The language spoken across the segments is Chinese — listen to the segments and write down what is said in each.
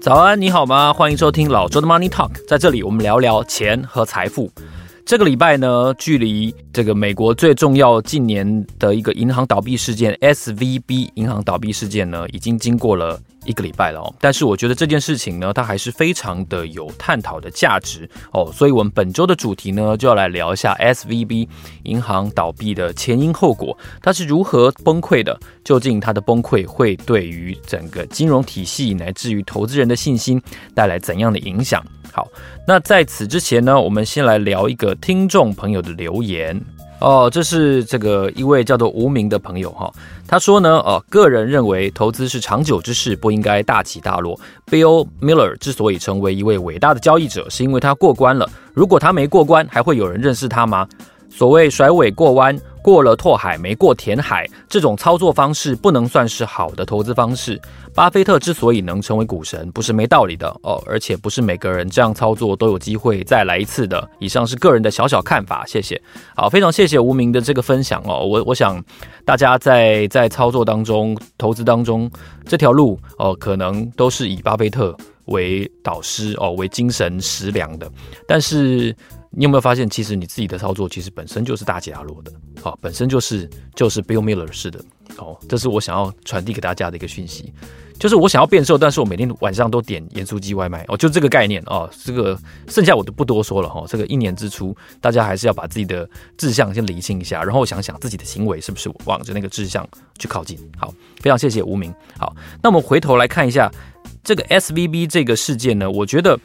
早安，你好吗？欢迎收听老周的 Money Talk，在这里我们聊聊钱和财富。这个礼拜呢，距离这个美国最重要近年的一个银行倒闭事件 SVB 银行倒闭事件呢，已经经过了。一个礼拜了哦，但是我觉得这件事情呢，它还是非常的有探讨的价值哦，所以我们本周的主题呢，就要来聊一下 SVB 银行倒闭的前因后果，它是如何崩溃的，究竟它的崩溃会对于整个金融体系乃至于投资人的信心带来怎样的影响？好，那在此之前呢，我们先来聊一个听众朋友的留言。哦，这是这个一位叫做无名的朋友哈，他说呢，呃，个人认为投资是长久之事，不应该大起大落。Bill Miller 之所以成为一位伟大的交易者，是因为他过关了。如果他没过关，还会有人认识他吗？所谓甩尾过弯。过了拓海没过填海，这种操作方式不能算是好的投资方式。巴菲特之所以能成为股神，不是没道理的哦，而且不是每个人这样操作都有机会再来一次的。以上是个人的小小看法，谢谢。好，非常谢谢无名的这个分享哦。我我想大家在在操作当中、投资当中这条路哦，可能都是以巴菲特为导师哦，为精神食粮的，但是。你有没有发现，其实你自己的操作其实本身就是大起大落的，好，本身就是就是 Bill Miller 式的，哦，这是我想要传递给大家的一个讯息，就是我想要变瘦，但是我每天晚上都点盐酥鸡外卖，哦，就这个概念哦，这个剩下我就不多说了哈，这个一年之初，大家还是要把自己的志向先理清一下，然后想想自己的行为是不是往着那个志向去靠近。好，非常谢谢无名。好，那我们回头来看一下这个 SVB 这个事件呢，我觉得。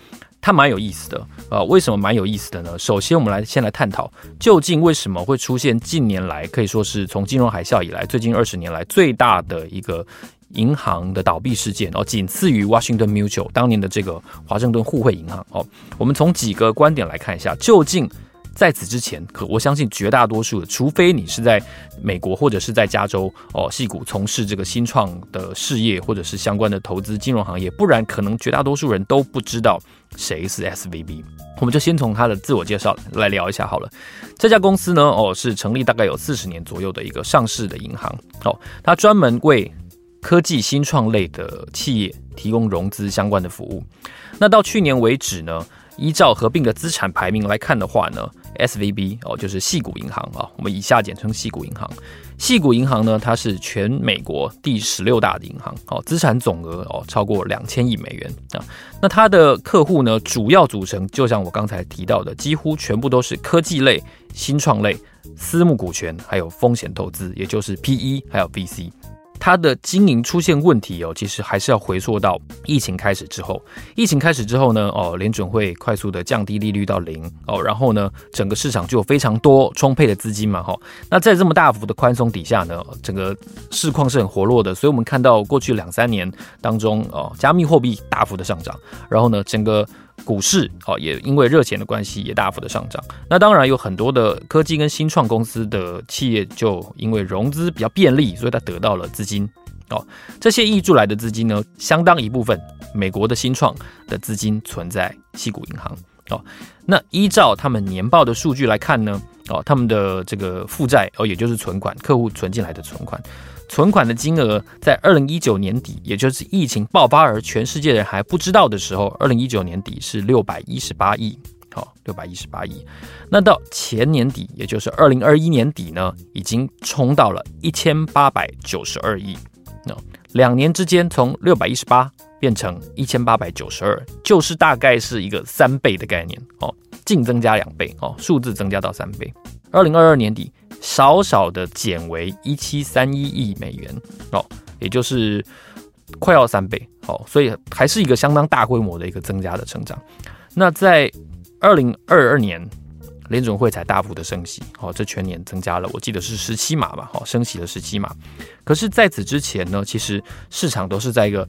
它蛮有意思的，呃，为什么蛮有意思的呢？首先，我们来先来探讨，究竟为什么会出现近年来可以说是从金融海啸以来，最近二十年来最大的一个银行的倒闭事件哦，仅次于 Washington Mutual 当年的这个华盛顿互惠银行哦。我们从几个观点来看一下，究竟。在此之前，可我相信绝大多数的，除非你是在美国或者是在加州哦，戏谷从事这个新创的事业，或者是相关的投资金融行业，不然可能绝大多数人都不知道谁是 SVB。我们就先从他的自我介绍来聊一下好了。这家公司呢，哦，是成立大概有四十年左右的一个上市的银行哦，它专门为科技新创类的企业提供融资相关的服务。那到去年为止呢，依照合并的资产排名来看的话呢。SVB 哦，就是细谷银行啊，我们以下简称细谷银行。细谷银行呢，它是全美国第十六大的银行，哦，资产总额哦超过两千亿美元啊。那它的客户呢，主要组成就像我刚才提到的，几乎全部都是科技类、新创类、私募股权，还有风险投资，也就是 PE 还有 VC。它的经营出现问题哦，其实还是要回溯到疫情开始之后。疫情开始之后呢，哦，联准会快速的降低利率到零哦，然后呢，整个市场就有非常多充沛的资金嘛，哈。那在这么大幅的宽松底下呢，整个市况是很活络的，所以我们看到过去两三年当中哦，加密货币大幅的上涨，然后呢，整个。股市哦，也因为热钱的关系也大幅的上涨。那当然有很多的科技跟新创公司的企业，就因为融资比较便利，所以它得到了资金哦。这些溢注来的资金呢，相当一部分美国的新创的资金存在西谷银行哦。那依照他们年报的数据来看呢，哦，他们的这个负债哦，也就是存款，客户存进来的存款。存款的金额在二零一九年底，也就是疫情爆发而全世界人还不知道的时候，二零一九年底是六百一十八亿，好，六百一十八亿。那到前年底，也就是二零二一年底呢，已经冲到了一千八百九十二亿。那两年之间，从六百一十八变成一千八百九十二，就是大概是一个三倍的概念哦，净增加两倍哦，数字增加到三倍。二零二二年底。少少的减为一七三一亿美元哦，也就是快要三倍哦，所以还是一个相当大规模的一个增加的成长。那在二零二二年，联准会才大幅的升息哦，这全年增加了，我记得是十七码吧，哦，升息了十七码。可是在此之前呢，其实市场都是在一个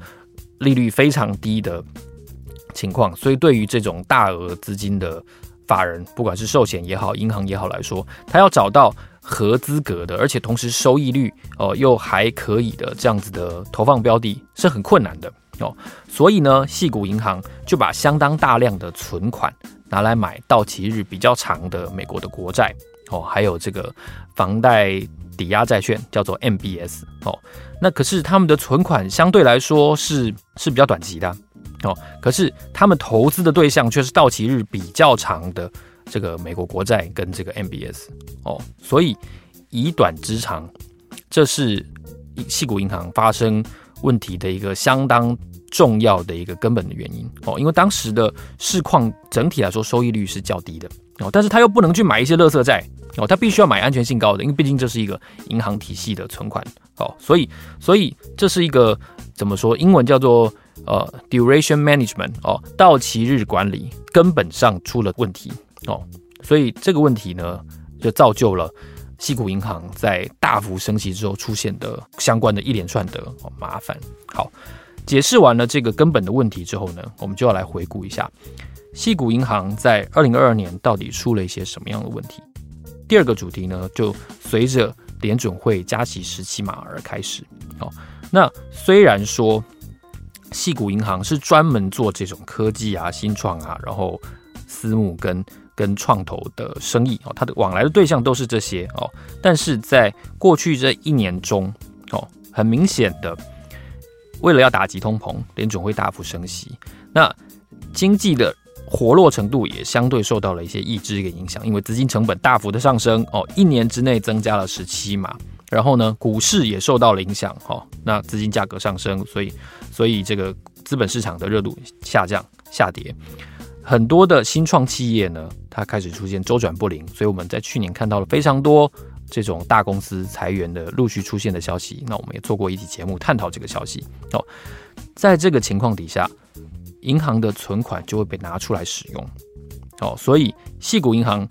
利率非常低的情况，所以对于这种大额资金的法人，不管是寿险也好，银行也好来说，他要找到。合资格的，而且同时收益率哦、又还可以的这样子的投放标的是很困难的哦，所以呢，矽谷银行就把相当大量的存款拿来买到期日比较长的美国的国债哦，还有这个房贷抵押债券，叫做 MBS 哦。那可是他们的存款相对来说是是比较短期的哦，可是他们投资的对象却是到期日比较长的这个美国国债跟这个 MBS 哦，所以以短之长，这是矽谷银行发生问题的一个相当重要的一个根本的原因。哦，因为当时的市况整体来说收益率是较低的。哦，但是他又不能去买一些垃圾债。哦，他必须要买安全性高的，因为毕竟这是一个银行体系的存款。哦，所以所以这是一个怎么说？英文叫做呃 duration management 哦，到期日管理根本上出了问题。哦，所以这个问题呢就造就了西谷银行在大幅升息之后出现的相关的一连串的麻烦。好。解释完了这个根本的问题之后呢，我们就要来回顾一下，西谷银行在二零二二年到底出了一些什么样的问题。第二个主题呢，就随着联准会加息十七码而开始。好，那虽然说矽谷银行是专门做这种科技啊、新创啊，然后私募跟跟创投的生意哦，它的往来的对象都是这些哦，但是在过去这一年中哦，很明显的。为了要打击通膨，联准会大幅升息，那经济的活络程度也相对受到了一些抑制一个影响，因为资金成本大幅的上升哦，一年之内增加了十七嘛，然后呢，股市也受到了影响哦，那资金价格上升，所以所以这个资本市场的热度下降下跌，很多的新创企业呢，它开始出现周转不灵，所以我们在去年看到了非常多。这种大公司裁员的陆续出现的消息，那我们也做过一期节目探讨这个消息哦。在这个情况底下，银行的存款就会被拿出来使用哦，所以细谷银行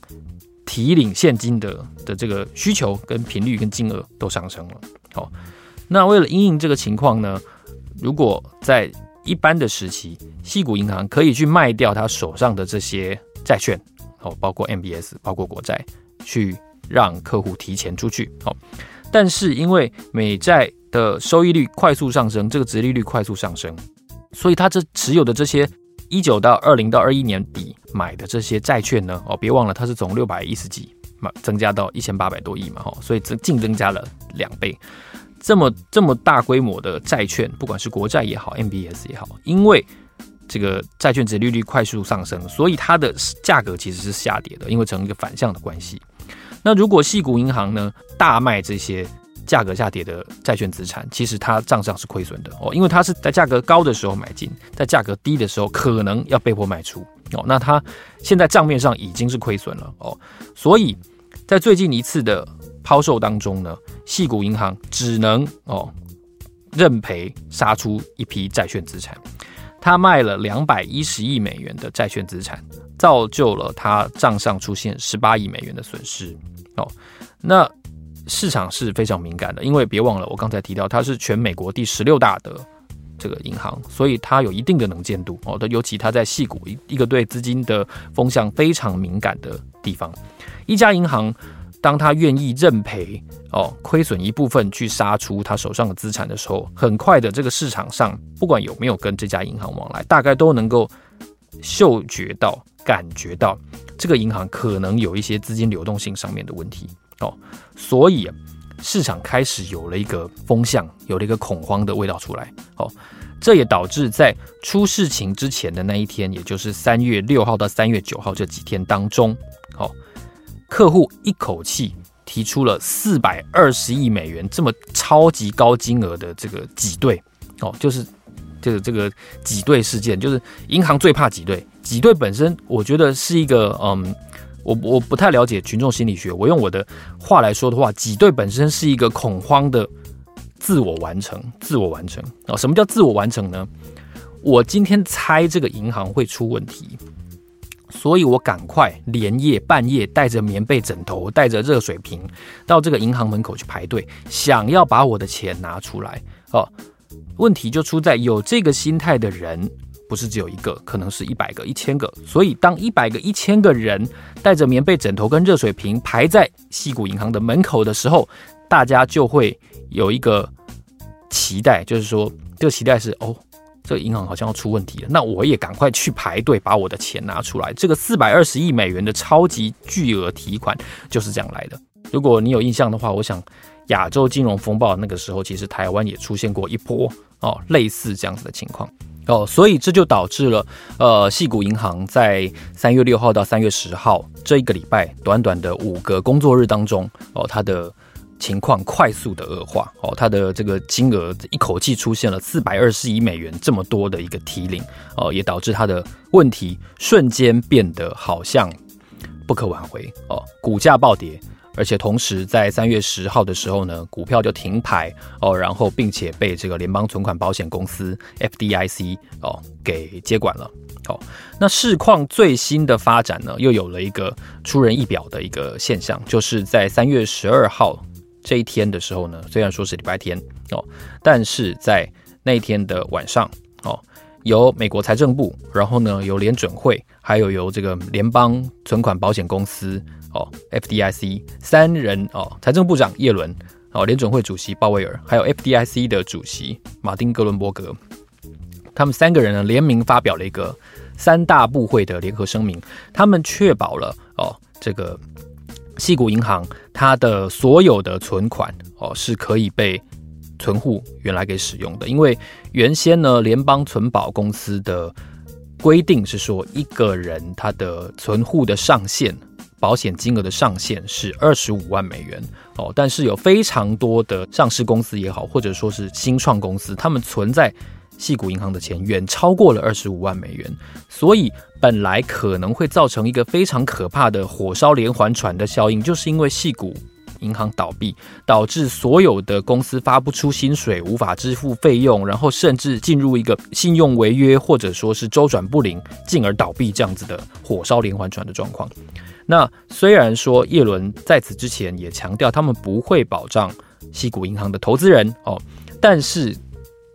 提领现金的的这个需求跟频率跟金额都上升了。哦，那为了因应这个情况呢，如果在一般的时期，西谷银行可以去卖掉他手上的这些债券哦，包括 MBS，包括国债去。让客户提前出去，哦，但是因为美债的收益率快速上升，这个殖利率快速上升，所以他这持有的这些一九到二零到二一年底买的这些债券呢，哦，别忘了它是从六百一十几嘛增加到一千八百多亿嘛，哈，所以这净增加了两倍，这么这么大规模的债券，不管是国债也好，MBS 也好，因为这个债券值利率快速上升，所以它的价格其实是下跌的，因为成一个反向的关系。那如果系股银行呢大卖这些价格下跌的债券资产，其实它账上是亏损的哦，因为它是在价格高的时候买进，在价格低的时候可能要被迫卖出哦。那它现在账面上已经是亏损了哦，所以在最近一次的抛售当中呢，细谷银行只能哦认赔杀出一批债券资产，他卖了两百一十亿美元的债券资产，造就了他账上出现十八亿美元的损失。哦，那市场是非常敏感的，因为别忘了，我刚才提到它是全美国第十六大的这个银行，所以它有一定的能见度哦。尤其它在细谷一一个对资金的风向非常敏感的地方，一家银行当他愿意认赔哦，亏损一部分去杀出他手上的资产的时候，很快的这个市场上不管有没有跟这家银行往来，大概都能够嗅觉到、感觉到。这个银行可能有一些资金流动性上面的问题哦，所以市场开始有了一个风向，有了一个恐慌的味道出来哦，这也导致在出事情之前的那一天，也就是三月六号到三月九号这几天当中，哦，客户一口气提出了四百二十亿美元这么超级高金额的这个挤兑哦，就是。这个这个挤兑事件，就是银行最怕挤兑。挤兑本身，我觉得是一个，嗯，我我不太了解群众心理学。我用我的话来说的话，挤兑本身是一个恐慌的自我完成，自我完成啊。什么叫自我完成呢？我今天猜这个银行会出问题，所以我赶快连夜半夜带着棉被、枕头，带着热水瓶到这个银行门口去排队，想要把我的钱拿出来哦。问题就出在有这个心态的人不是只有一个，可能是一百个、一千个。所以当一百个、一千个人带着棉被、枕头跟热水瓶排在西谷银行的门口的时候，大家就会有一个期待，就是说这个期待是哦，这银行好像要出问题了，那我也赶快去排队把我的钱拿出来。这个四百二十亿美元的超级巨额提款就是这样来的。如果你有印象的话，我想亚洲金融风暴那个时候，其实台湾也出现过一波哦类似这样子的情况哦，所以这就导致了呃，矽谷银行在三月六号到三月十号这一个礼拜短短的五个工作日当中哦，它的。情况快速的恶化哦，它的这个金额一口气出现了四百二十亿美元这么多的一个提领哦，也导致它的问题瞬间变得好像不可挽回哦，股价暴跌，而且同时在三月十号的时候呢，股票就停牌哦，然后并且被这个联邦存款保险公司 FDIC 哦给接管了哦。那市况最新的发展呢，又有了一个出人意表的一个现象，就是在三月十二号。这一天的时候呢，虽然说是礼拜天哦，但是在那一天的晚上哦，由美国财政部，然后呢由联准会，还有由这个联邦存款保险公司哦 （FDIC） 三人哦，财政部长叶伦哦，联准会主席鲍威尔，还有 FDIC 的主席马丁格伦伯格，他们三个人呢联名发表了一个三大部会的联合声明，他们确保了哦这个。矽谷银行它的所有的存款哦是可以被存户原来给使用的，因为原先呢联邦存保公司的规定是说一个人他的存户的上限保险金额的上限是二十五万美元哦，但是有非常多的上市公司也好，或者说是新创公司，他们存在。矽谷银行的钱远超过了二十五万美元，所以本来可能会造成一个非常可怕的火烧连环船的效应，就是因为系谷银行倒闭，导致所有的公司发不出薪水，无法支付费用，然后甚至进入一个信用违约或者说是周转不灵，进而倒闭这样子的火烧连环船的状况。那虽然说叶伦在此之前也强调他们不会保障矽谷银行的投资人哦，但是。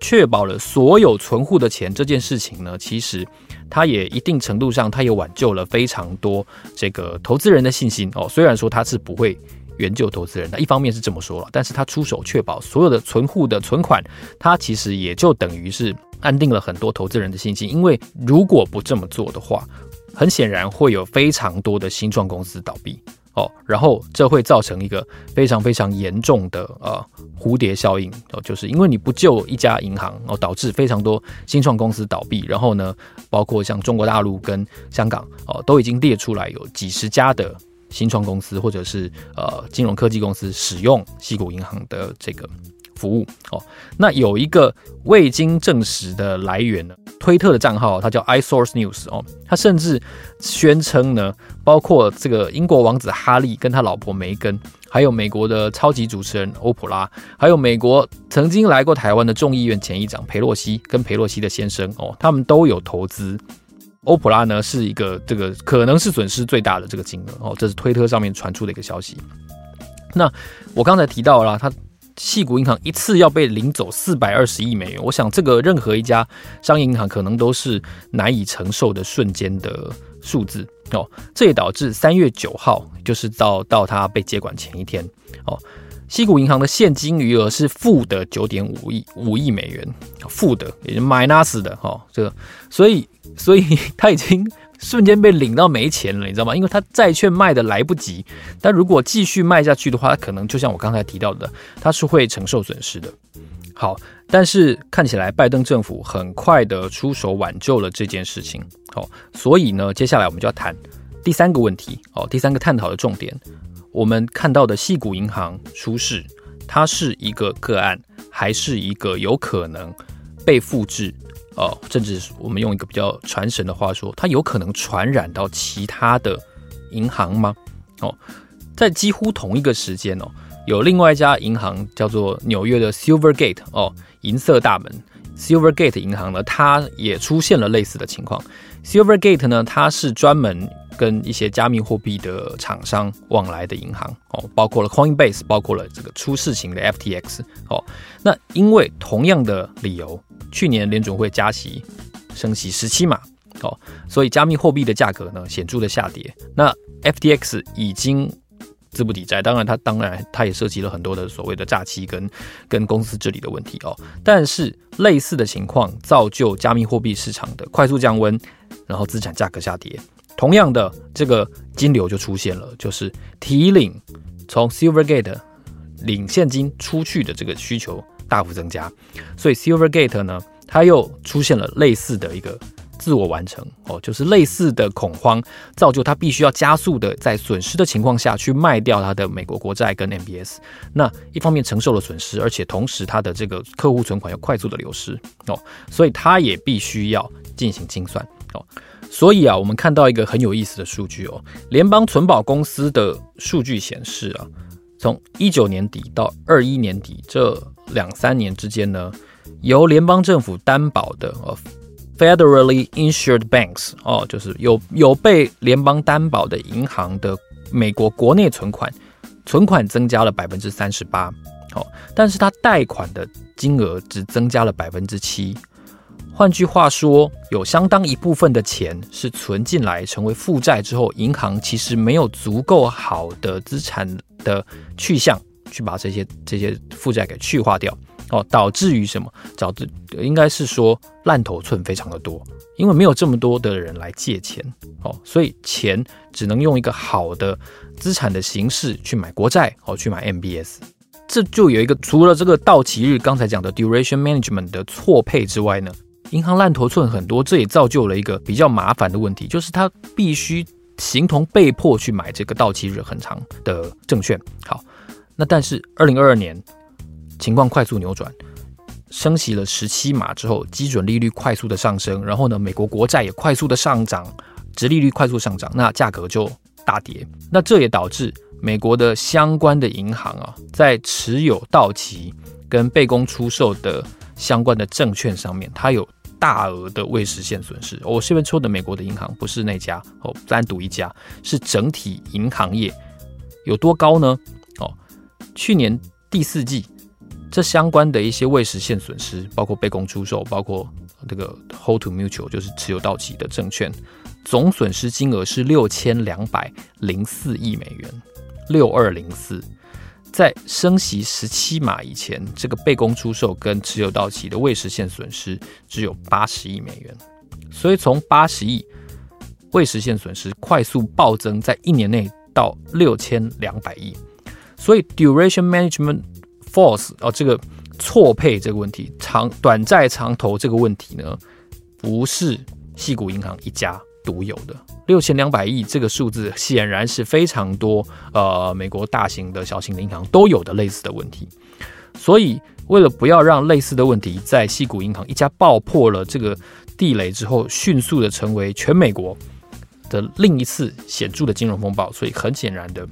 确保了所有存户的钱这件事情呢，其实它也一定程度上，它也挽救了非常多这个投资人的信心哦。虽然说它是不会援救投资人的，一方面是这么说了，但是它出手确保所有的存户的存款，它其实也就等于是安定了很多投资人的信心。因为如果不这么做的话，很显然会有非常多的新创公司倒闭。哦，然后这会造成一个非常非常严重的呃蝴蝶效应哦，就是因为你不救一家银行哦，导致非常多新创公司倒闭，然后呢，包括像中国大陆跟香港哦，都已经列出来有几十家的新创公司或者是呃金融科技公司使用西谷银行的这个服务哦。那有一个未经证实的来源呢，推特的账号它叫 iSource News 哦，他甚至宣称呢。包括这个英国王子哈利跟他老婆梅根，还有美国的超级主持人欧普拉，还有美国曾经来过台湾的众议院前议长裴洛西跟裴洛西的先生哦，他们都有投资。欧普拉呢是一个这个可能是损失最大的这个金额哦，这是推特上面传出的一个消息。那我刚才提到了他矽谷银行一次要被领走四百二十亿美元，我想这个任何一家商业银行可能都是难以承受的瞬间的数字。哦，这也导致三月九号，就是到到他被接管前一天，哦，矽谷银行的现金余额是负的九点五亿五亿美元，负的，也就 minus 的，哈、哦，这个，所以所以他已经瞬间被领到没钱了，你知道吗？因为他债券卖的来不及，但如果继续卖下去的话，他可能就像我刚才提到的，他是会承受损失的。好，但是看起来拜登政府很快的出手挽救了这件事情。好，所以呢，接下来我们就要谈第三个问题。哦，第三个探讨的重点，我们看到的矽谷银行出事，它是一个个案，还是一个有可能被复制？哦，甚至我们用一个比较传神的话说，它有可能传染到其他的银行吗？哦，在几乎同一个时间哦。有另外一家银行叫做纽约的 Silvergate 哦，银色大门 Silvergate 银行呢，它也出现了类似的情况。Silvergate 呢，它是专门跟一些加密货币的厂商往来的银行哦，包括了 Coinbase，包括了这个出事情的 FTX 哦。那因为同样的理由，去年联准会加息升息十七码哦，所以加密货币的价格呢显著的下跌。那 FTX 已经。资不抵债。当然，它当然它也涉及了很多的所谓的诈欺跟跟公司治理的问题哦。但是类似的情况造就加密货币市场的快速降温，然后资产价格下跌。同样的，这个金流就出现了，就是提领从 Silvergate 领现金出去的这个需求大幅增加，所以 Silvergate 呢，它又出现了类似的一个自我完成哦，就是类似的恐慌，造就它必须要加速的在损失的情况下去卖掉它的美国国债跟 MBS。那一方面承受了损失，而且同时它的这个客户存款要快速的流失哦，所以它也必须要进行清算哦。所以啊，我们看到一个很有意思的数据哦，联邦存保公司的数据显示啊，从一九年底到二一年底这两三年之间呢，由联邦政府担保的哦，Federally Insured Banks 哦，就是有有被联邦担保的银行的美国国内存款，存款增加了百分之三十八，哦，但是它贷款的金额只增加了百分之七。换句话说，有相当一部分的钱是存进来成为负债之后，银行其实没有足够好的资产的去向去把这些这些负债给去化掉哦，导致于什么？导致应该是说烂头寸非常的多，因为没有这么多的人来借钱哦，所以钱只能用一个好的资产的形式去买国债哦，去买 MBS，这就有一个除了这个到期日刚才讲的 duration management 的错配之外呢。银行烂头寸很多，这也造就了一个比较麻烦的问题，就是他必须形同被迫去买这个到期日很长的证券。好，那但是二零二二年情况快速扭转，升息了十七码之后，基准利率快速的上升，然后呢，美国国债也快速的上涨，殖利率快速上涨，那价格就大跌。那这也导致美国的相关的银行啊，在持有到期跟被公出售的相关的证券上面，它有。大额的未实现损失，我这边抽的美国的银行不是那家哦，单独一家，是整体银行业有多高呢？哦，去年第四季这相关的一些未实现损失，包括被公出售，包括这个 hold to mutual 就是持有到期的证券，总损失金额是六千两百零四亿美元，六二零四。在升息十七码以前，这个被公出售跟持有到期的未实现损失只有八十亿美元，所以从八十亿未实现损失快速暴增，在一年内到六千两百亿。所以 duration management force 哦，这个错配这个问题，长短债长投这个问题呢，不是矽谷银行一家独有的。六千两百亿这个数字显然是非常多，呃，美国大型的小型的银行都有的类似的问题，所以为了不要让类似的问题在西谷银行一家爆破了这个地雷之后，迅速的成为全美国的另一次显著的金融风暴，所以很显然的，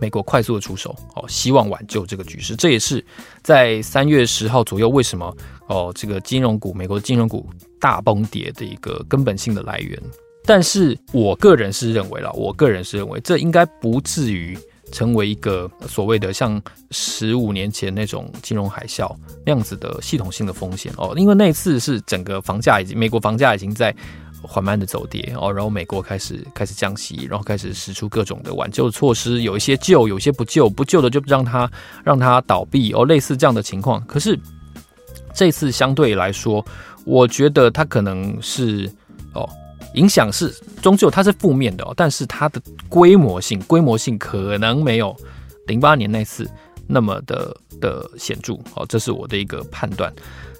美国快速的出手，哦，希望挽救这个局势。这也是在三月十号左右，为什么哦，这个金融股，美国的金融股大崩跌的一个根本性的来源。但是我个人是认为了，我个人是认为这应该不至于成为一个所谓的像十五年前那种金融海啸那样子的系统性的风险哦，因为那次是整个房价已经美国房价已经在缓慢的走跌哦，然后美国开始开始降息，然后开始使出各种的挽救措施，有一些救，有些不救，不救的就让它让它倒闭哦，类似这样的情况。可是这次相对来说，我觉得它可能是哦。影响是终究它是负面的哦，但是它的规模性规模性可能没有零八年那次那么的的显著哦，这是我的一个判断。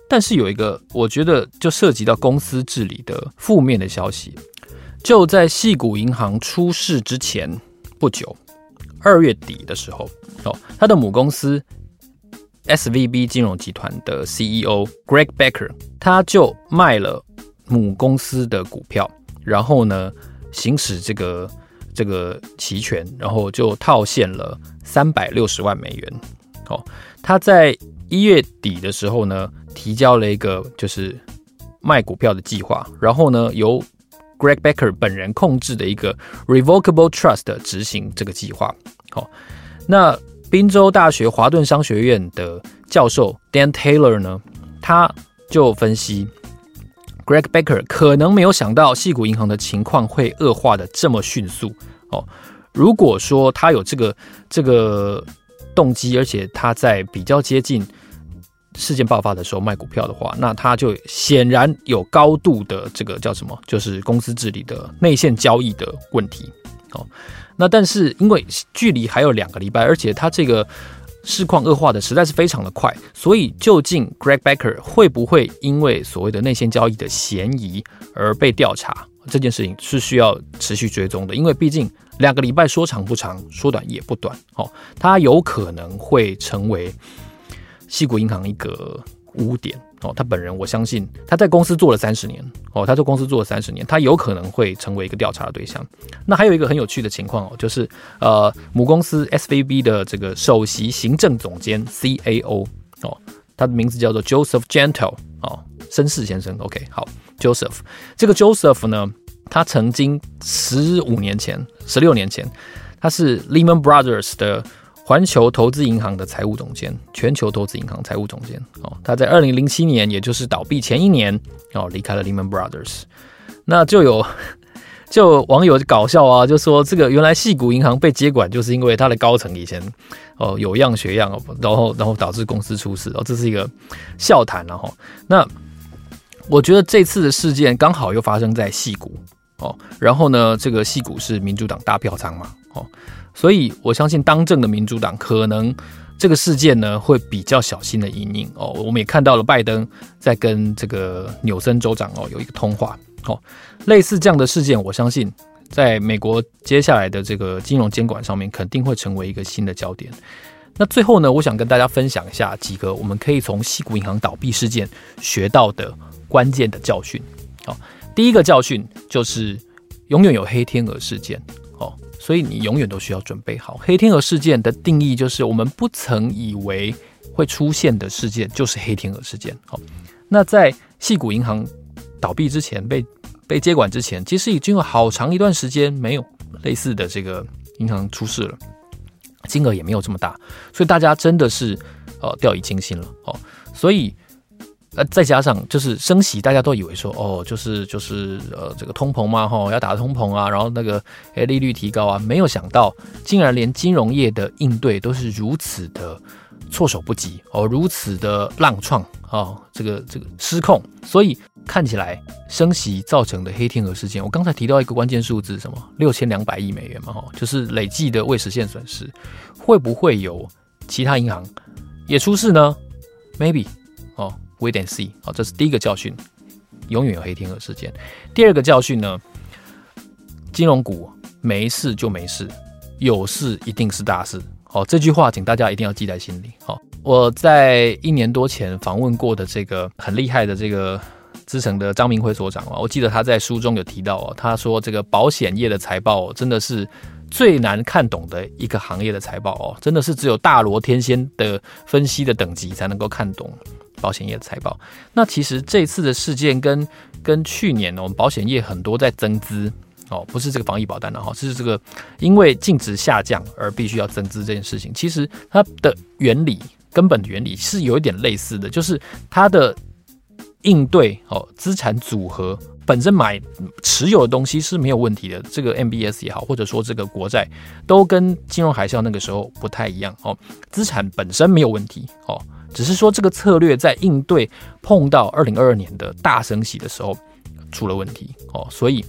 但是有一个我觉得就涉及到公司治理的负面的消息，就在细谷银行出事之前不久，二月底的时候哦，他的母公司 SVB 金融集团的 CEO Greg Becker 他就卖了母公司的股票。然后呢，行使这个这个期权，然后就套现了三百六十万美元。哦，他在一月底的时候呢，提交了一个就是卖股票的计划，然后呢，由 Greg Becker 本人控制的一个 Revocable Trust 执行这个计划。好，那宾州大学华顿商学院的教授 Dan Taylor 呢，他就分析。Greg Becker 可能没有想到矽谷银行的情况会恶化的这么迅速哦，如果说他有这个这个动机，而且他在比较接近事件爆发的时候卖股票的话，那他就显然有高度的这个叫什么，就是公司治理的内线交易的问题。哦，那但是因为距离还有两个礼拜，而且他这个市况恶化的实在是非常的快，所以究竟 Greg Becker 会不会因为所谓的内线交易的嫌疑而被调查？这件事情是需要持续追踪的，因为毕竟两个礼拜说长不长，说短也不短。哦，他有可能会成为西谷银行一个污点。哦，他本人我相信他在公司做了三十年。哦，他在公司做了三十年，他有可能会成为一个调查的对象。那还有一个很有趣的情况哦，就是呃母公司 SVB 的这个首席行政总监 CAO 哦，他的名字叫做 Joseph Gentle 哦，绅士先生。OK，好，Joseph 这个 Joseph 呢，他曾经十五年前、十六年前，他是 Lehman Brothers 的。环球投资银行的财务总监，全球投资银行财务总监哦，他在二零零七年，也就是倒闭前一年哦，离开了 Lehman Brothers。那就有 就网友搞笑啊，就说这个原来矽谷银行被接管，就是因为他的高层以前哦有样学样哦，然后然后导致公司出事哦，这是一个笑谈了哈。那我觉得这次的事件刚好又发生在矽谷哦，然后呢，这个矽谷是民主党大票仓嘛哦。所以，我相信当政的民主党可能这个事件呢会比较小心的因应哦。我们也看到了拜登在跟这个纽森州长哦有一个通话哦，类似这样的事件，我相信在美国接下来的这个金融监管上面肯定会成为一个新的焦点。那最后呢，我想跟大家分享一下几个我们可以从矽谷银行倒闭事件学到的关键的教训。好，第一个教训就是永远有黑天鹅事件。所以你永远都需要准备好。黑天鹅事件的定义就是我们不曾以为会出现的事件，就是黑天鹅事件。好，那在矽谷银行倒闭之前，被被接管之前，其实已经有好长一段时间没有类似的这个银行出事了，金额也没有这么大，所以大家真的是呃掉以轻心了。哦，所以。呃，再加上就是升息，大家都以为说哦，就是就是呃，这个通膨嘛，哦，要打通膨啊，然后那个诶利率提高啊，没有想到竟然连金融业的应对都是如此的措手不及哦，如此的浪创哦，这个这个失控，所以看起来升息造成的黑天鹅事件，我刚才提到一个关键数字，什么六千两百亿美元嘛，吼，就是累计的未实现损失，会不会有其他银行也出事呢？Maybe 哦。Wait and see，好，这是第一个教训，永远有黑天鹅事件。第二个教训呢，金融股没事就没事，有事一定是大事。哦，这句话请大家一定要记在心里。好，我在一年多前访问过的这个很厉害的这个资诚的张明辉所长啊，我记得他在书中有提到哦，他说这个保险业的财报真的是最难看懂的一个行业的财报哦，真的是只有大罗天仙的分析的等级才能够看懂。保险业的财报，那其实这次的事件跟跟去年呢，我们保险业很多在增资哦，不是这个防疫保单的哈，是这个因为净值下降而必须要增资这件事情，其实它的原理根本的原理是有一点类似的，就是它的应对哦，资产组合本身买持有的东西是没有问题的，这个 MBS 也好，或者说这个国债都跟金融海啸那个时候不太一样哦，资产本身没有问题哦。只是说这个策略在应对碰到二零二二年的大升息的时候出了问题哦，所以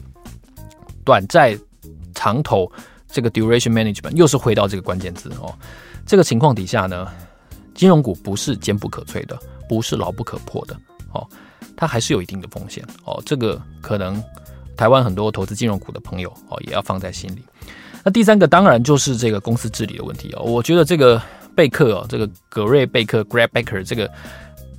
短债长投这个 duration management 又是回到这个关键字哦。这个情况底下呢，金融股不是坚不可摧的，不是牢不可破的哦，它还是有一定的风险哦。这个可能台湾很多投资金融股的朋友哦也要放在心里。那第三个当然就是这个公司治理的问题哦，我觉得这个。贝克哦，这个格瑞贝克 （Greg Baker） 这个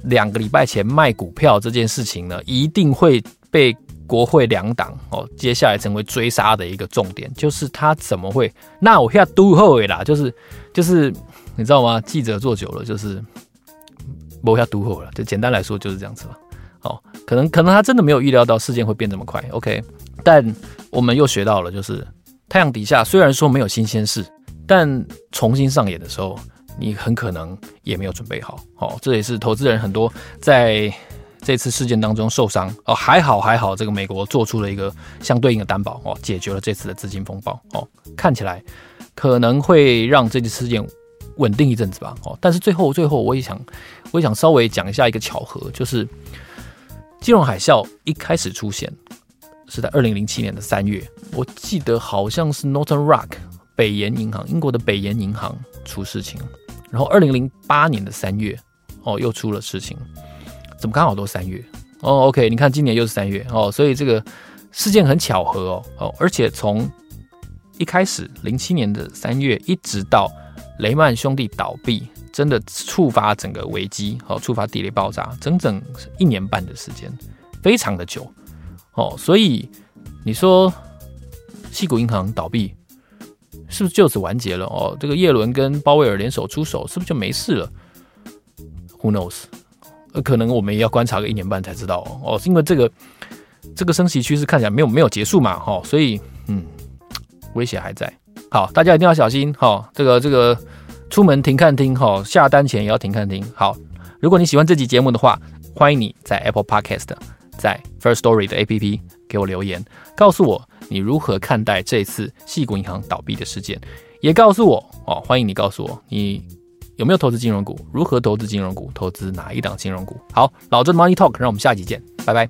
两个礼拜前卖股票这件事情呢，一定会被国会两党哦，接下来成为追杀的一个重点，就是他怎么会？那我要都后啦，就是就是你知道吗？记者做久了就是不要都后了，就简单来说就是这样子了。哦，可能可能他真的没有预料到事件会变这么快。OK，但我们又学到了，就是太阳底下虽然说没有新鲜事，但重新上演的时候。你很可能也没有准备好，哦，这也是投资人很多在这次事件当中受伤。哦，还好还好，这个美国做出了一个相对应的担保哦，解决了这次的资金风暴。哦，看起来可能会让这次事件稳定一阵子吧。哦，但是最后最后我也想我也想稍微讲一下一个巧合，就是金融海啸一开始出现是在二零零七年的三月，我记得好像是 Northern Rock 北岩银行，英国的北岩银行出事情，然后二零零八年的三月哦又出了事情。怎么刚好都三月哦？OK，你看今年又是三月哦，所以这个事件很巧合哦哦，而且从一开始零七年的三月，一直到雷曼兄弟倒闭，真的触发整个危机哦，触发地雷爆炸，整整一年半的时间，非常的久哦，所以你说矽谷银行倒闭是不是就此完结了哦？这个叶伦跟鲍威尔联手出手，是不是就没事了？Who knows？可能我们也要观察个一年半才知道哦，哦，因为这个这个升息趋势看起来没有没有结束嘛，哈，所以嗯，威胁还在。好，大家一定要小心，哈，这个这个出门停看听，哈，下单前也要停看听。好，如果你喜欢这集节目的话，欢迎你在 Apple Podcast，在 First Story 的 APP 给我留言，告诉我你如何看待这次矽谷银行倒闭的事件，也告诉我哦，欢迎你告诉我你。有没有投资金融股？如何投资金融股？投资哪一档金融股？好，老周的 Money Talk，让我们下集见，拜拜。